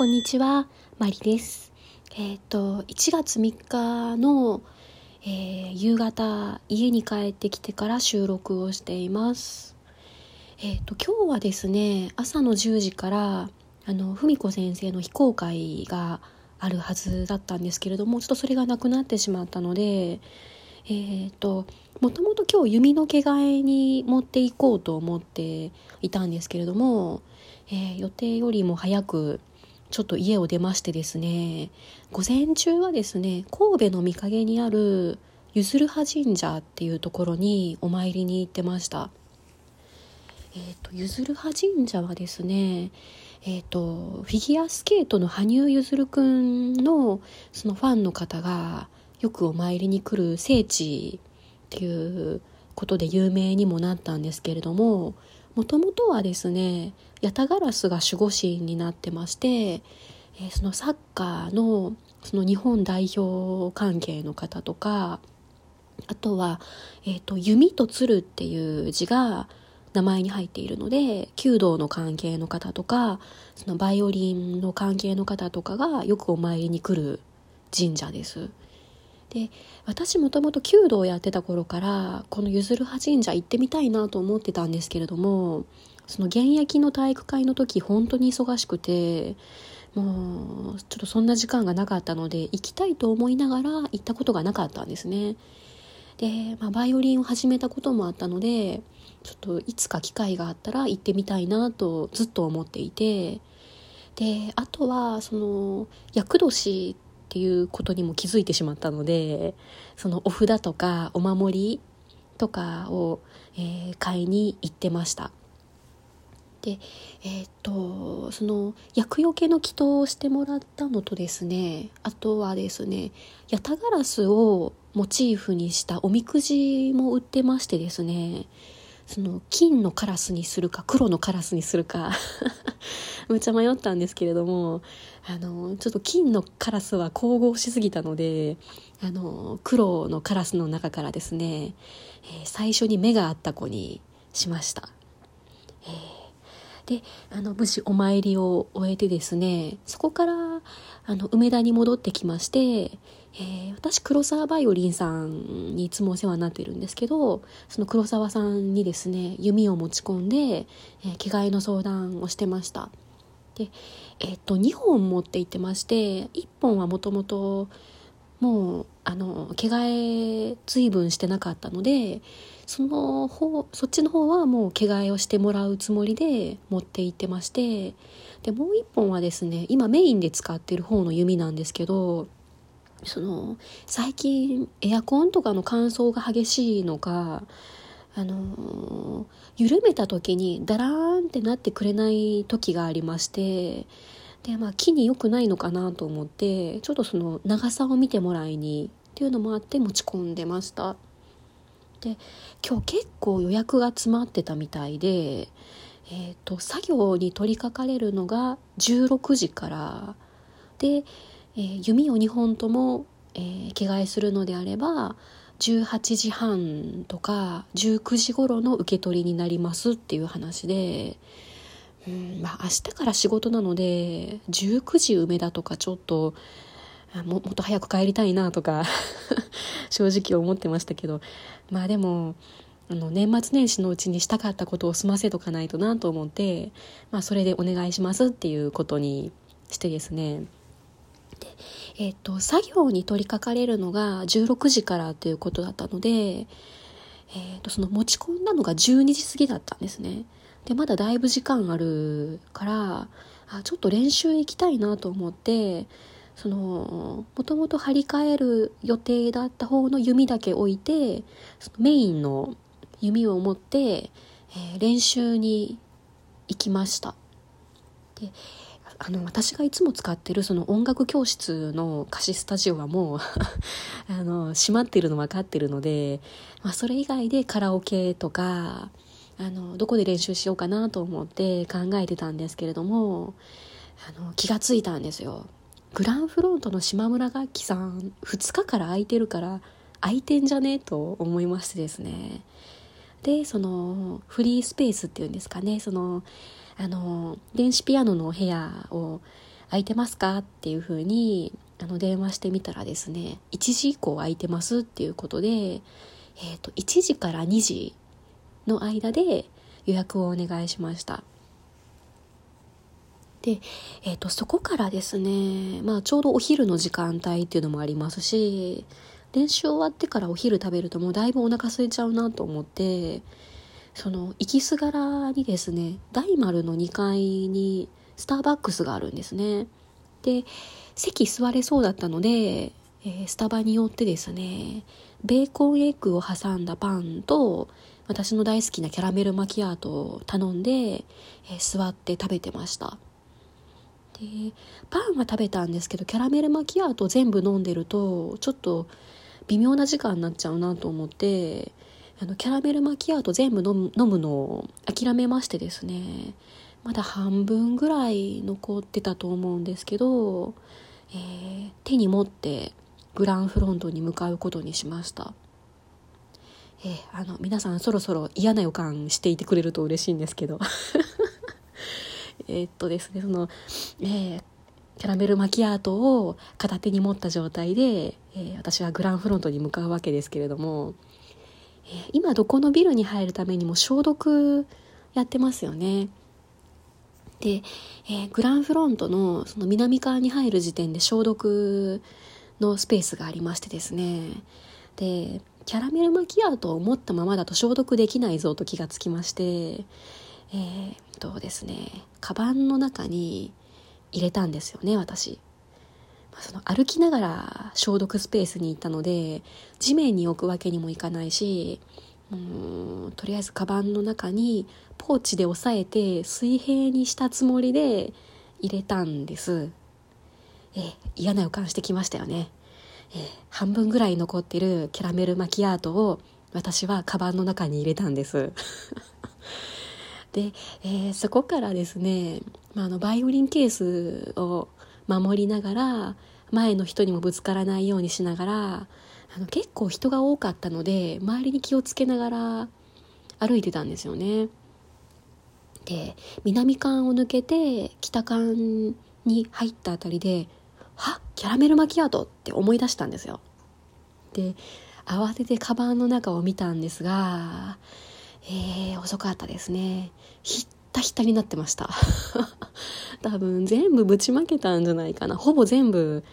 こんにちは、マリです。えっ、ー、と、1月3日の、えー、夕方、家に帰ってきてから収録をしています。えっ、ー、と、今日はですね、朝の10時から、あの、文子先生の非公開があるはずだったんですけれども、ちょっとそれがなくなってしまったので、えっ、と、もともと今日弓の毛替えに持っていこうと思っていたんですけれども、え予定よりも早くちょっと家を出ましてですね午前中はですね神戸の御影にあるゆずるは神社っていうところにお参りに行ってました。えっ、ー、とゆずるは神社はですねえっ、ー、とフィギュアスケートの羽生結弦くんのそのファンの方がよくお参りに来る聖地っていうことで有名にもなったんですけれどももともとはですねヤタガラスが守護神になってまして、えー、そのサッカーのその日本代表関係の方とかあとは、えーと、弓と鶴っていう字が名前に入っているので弓道の関係の方とかそのバイオリンの関係の方とかがよくお参りに来る神社です。で私もともと弓道をやってた頃からこのゆずるは神社行ってみたいなと思ってたんですけれどもその現役の体育会の時本当に忙しくてもうちょっとそんな時間がなかったので行きたいと思いながら行ったことがなかったんですね。で、まあ、バイオリンを始めたこともあったのでちょっといつか機会があったら行ってみたいなとずっと思っていてであとはその厄年ってっていうことにも気づいてしまったのでそのお札とかお守りとかを、えー、買いに行ってました。でえっ、とその厄除けの祈祷をしてもらったのとですねあとはですねヤタガラスをモチーフにしたおみくじも売ってましてですねその金のカラスにするか黒のカラスにするか むっちゃ迷ったんですけれどもあのちょっと金のカラスは神々しすぎたのであの黒のカラスの中からですね、えー、最初に目があった子にしました。えーであの無事お参りを終えてですねそこからあの梅田に戻ってきまして、えー、私黒沢バイオリンさんにいつもお世話になってるんですけどその黒沢さんにですね弓を持ち込んで、えー、着替えの相談をしてました。でえっと2本持って行ってまして1本はもともともうあの着替え随分してなかったのでその方そっちの方はもう着替えをしてもらうつもりで持って行ってましてでもう一本はですね今メインで使ってる方の弓なんですけどその最近エアコンとかの乾燥が激しいのかあの緩めた時にダラーンってなってくれない時がありましてでまあ木に良くないのかなと思ってちょっとその長さを見てもらいにっていうのもあって持ち込んでました。で今日結構予約が詰まってたみたいで、えーと、作業に取り掛かれるのが16時からで、えー、弓を2本とも、えー、着替えするのであれば18時半とか19時頃の受け取りになりますっていう話で。うんまあ、明日から仕事なので19時梅田とかちょっとももっと早く帰りたいなとか 正直思ってましたけど。まあでもあの年末年始のうちにしたかったことを済ませとかないとなと思って、まあ、それでお願いしますっていうことにしてですね。で、えーと、作業に取り掛かれるのが16時からということだったので、えーとその持ち込んだのが12時過ぎだったんですね。でまだだいぶ時間あるからあちょっと練習行きたいなと思ってそのもともと張り替える予定だった方の弓だけ置いてそのメインの弓を持って、えー、練習に行きました。であの私がいつも使ってるその音楽教室の貸しスタジオはもう あの閉まってるの分かってるので、まあ、それ以外でカラオケとかあのどこで練習しようかなと思って考えてたんですけれどもあの気がついたんですよ。グランフロントの島村楽器さん2日から空いてるから空いてんじゃね？と思いましてですね。でそのフリースペースっていうんですかね。そのあの電子ピアノの部屋を空いてますか？っていうふうにあの電話してみたらですね1時以降空いてますっていうことで、えーと、1時から2時の間で予約をお願いしました。で、えーと、そこからですね、まあ、ちょうどお昼の時間帯っていうのもありますし練習終わってからお昼食べるともうだいぶお腹空いちゃうなと思ってその行きすがらにですね大丸の2階にスターバックスがあるんですね。で席座れそうだったので、えー、スタバによってですねベーコンエッグを挟んだパンと私の大好きなキャラメルマキアートを頼んで、えー、座って食べてました。でパンは食べたんですけどキャラメルマキアート全部飲んでるとちょっと微妙な時間になっちゃうなと思ってあのキャラメルマキアート全部飲む飲むのを諦めましてですねまだ半分ぐらい残ってたと思うんですけど、えー、手に持ってグランフロントに向かうことにしました。えー、あの皆さんそろそろ嫌な予感していてくれると嬉しいんですけど えっとですねその、えー、キャラメルマキアートを片手に持った状態で、えー、私はグランフロントに向かうわけですけれども、え、今どこのビルに入るためにも消毒やってますよね。で、え、グランフロントのその南側に入る時点で消毒のスペースがありましてですねでキャラメルマキアートを持ったままだと消毒できないぞと気がつきましてえー、っとですねカバンの中に入れたんですよね私。その歩きながら消毒スペースに行ったので地面に置くわけにもいかないしうんとりあえずカバンの中にポーチで押さえて水平にしたつもりで入れたんです。え嫌な予感してきましたよね、え半分ぐらい残ってるキャラメルマキアートを私はカバンの中に入れたんです。で、えー、そこからですね、まあ、あのバイオリンケースを守りながら前の人にもぶつからないようにしながらあの結構人が多かったので周りに気をつけながら歩いてたんですよね。で南館を抜けて北館に入ったあたりで「はキャラメルマキアート!」って思い出したんですよ。で慌ててカバンの中を見たんですがえー、遅かったですね。ひったひたになってました。多分全部ぶちまけたんじゃないかな。ほぼ全部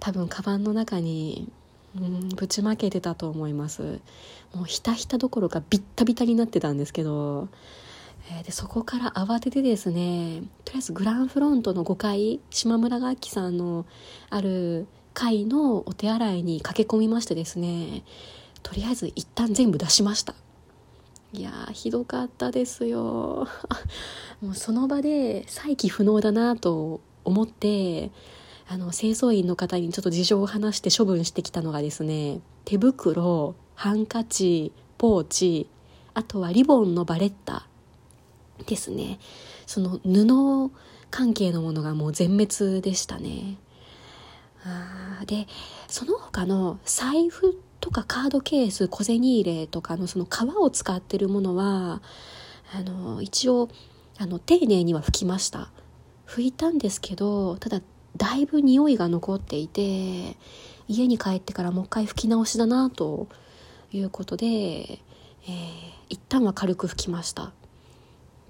多分カバンの中にうんぶちまけてたと思いますもうひたひたどころかビッタビタになってたんですけど、えー、でそこから慌ててですねとりあえずグランフロントの5階島村楽器さんのある階のお手洗いに駆け込みましてですねとりあえず一旦全部出しましたいやひどかったですよ。もうその場で再起不能だなと思ってあの清掃員の方にちょっと事情を話して処分してきたのがですね手袋ハンカチポーチあとはリボンのバレッタですね。その布関係のものがもう全滅でしたね。あでその他の財布とかカードケース小銭入れとかのその革を使ってるものはあの一応あの丁寧には拭きました。拭いたんですけどただだいぶ匂いが残っていて家に帰ってからもう一回拭き直しだなということで、えー、一旦は軽く拭きました。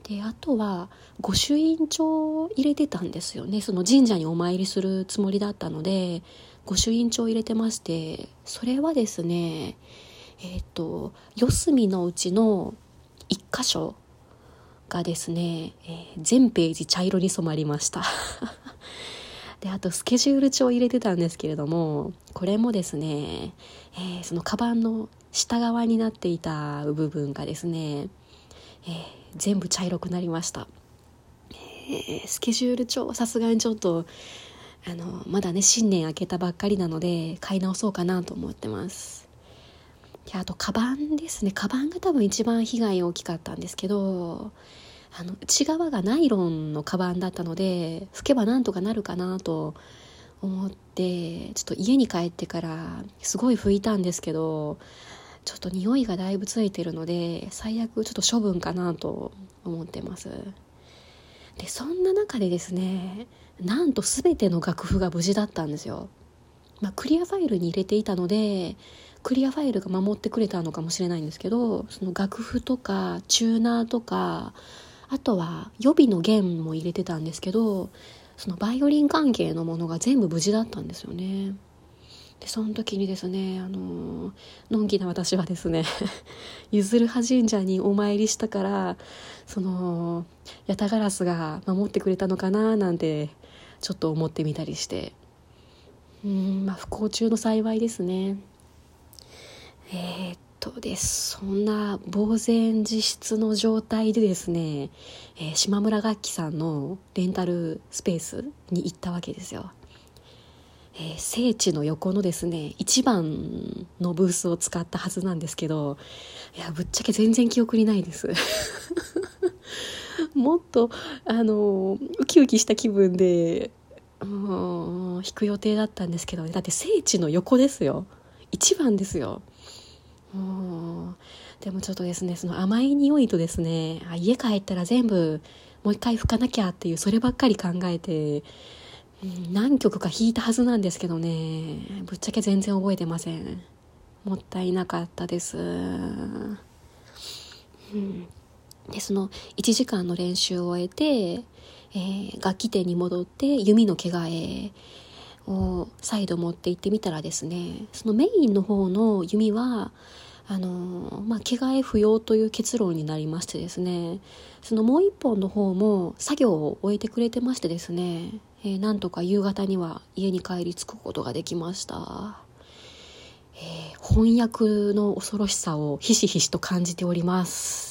であとは御朱印帳を入れてたんですよね。その神社にお参りするつもりだったので御朱印帳入れてましてそれはですねえっ、ー、と四隅のうちの1箇所がですね、えー、全ページ茶色に染まりました。であとスケジュール帳入れてたんですけれどもこれもですね、えー、そのカバンの下側になっていた部分がですね、えー、全部茶色くなりました、えー、スケジュール帳さすがにちょっとあのまだね新年明けたばっかりなので買い直そうかなと思ってます。であとカバンですね。カバンが多分一番被害大きかったんですけどあの内側がナイロンのカバンだったので拭けばなんとかなるかなと思ってちょっと家に帰ってからすごい拭いたんですけどちょっと匂いがだいぶついてるので最悪ちょっと処分かなと思ってます。でそんな中でですねなんと全ての楽譜が無事だったんですよ、まあ、クリアファイルに入れていたのでクリアファイルが守ってくれたのかもしれないんですけどその楽譜とかチューナーとかあとは予備の弦も入れてたんですけどそのバイオリン関係のものが全部無事だったんですよね。でその時にですねあののんきな私はですね 譲る葉神社にお参りしたからそのヤタガラスが守ってくれたのかななんてちょっと思ってみたりして。うんまあ不幸中の幸いですね。えー、っとです。そんな呆然自失の状態でですね、えー、島村楽器さんのレンタルスペースに行ったわけですよ。えー、聖地の横のですね1番のブースを使ったはずなんですけどいやぶっちゃけ全然記憶にないです。もっとあのウキウキした気分で弾く予定だったんですけどだって聖地の横ですよ。1番ですよ。でもちょっとですねその甘い匂いとですねあ家帰ったら全部もう一回拭かなきゃっていうそればっかり考えて何曲か弾いたはずなんですけどね。ぶっちゃけ全然覚えてません。もったいなかったです、うん、でその1時間の練習を終えて、えー、楽器店に戻って弓の毛替えを再度持って行ってみたらですねそのメインの方の弓はあのまあ、着替え不要という結論になりましてですねそのもう一本の方も作業を終えてくれてましてですね、えー、なんとか夕方には家に帰り着くことができました、えー、翻訳の恐ろしさをひしひしと感じております。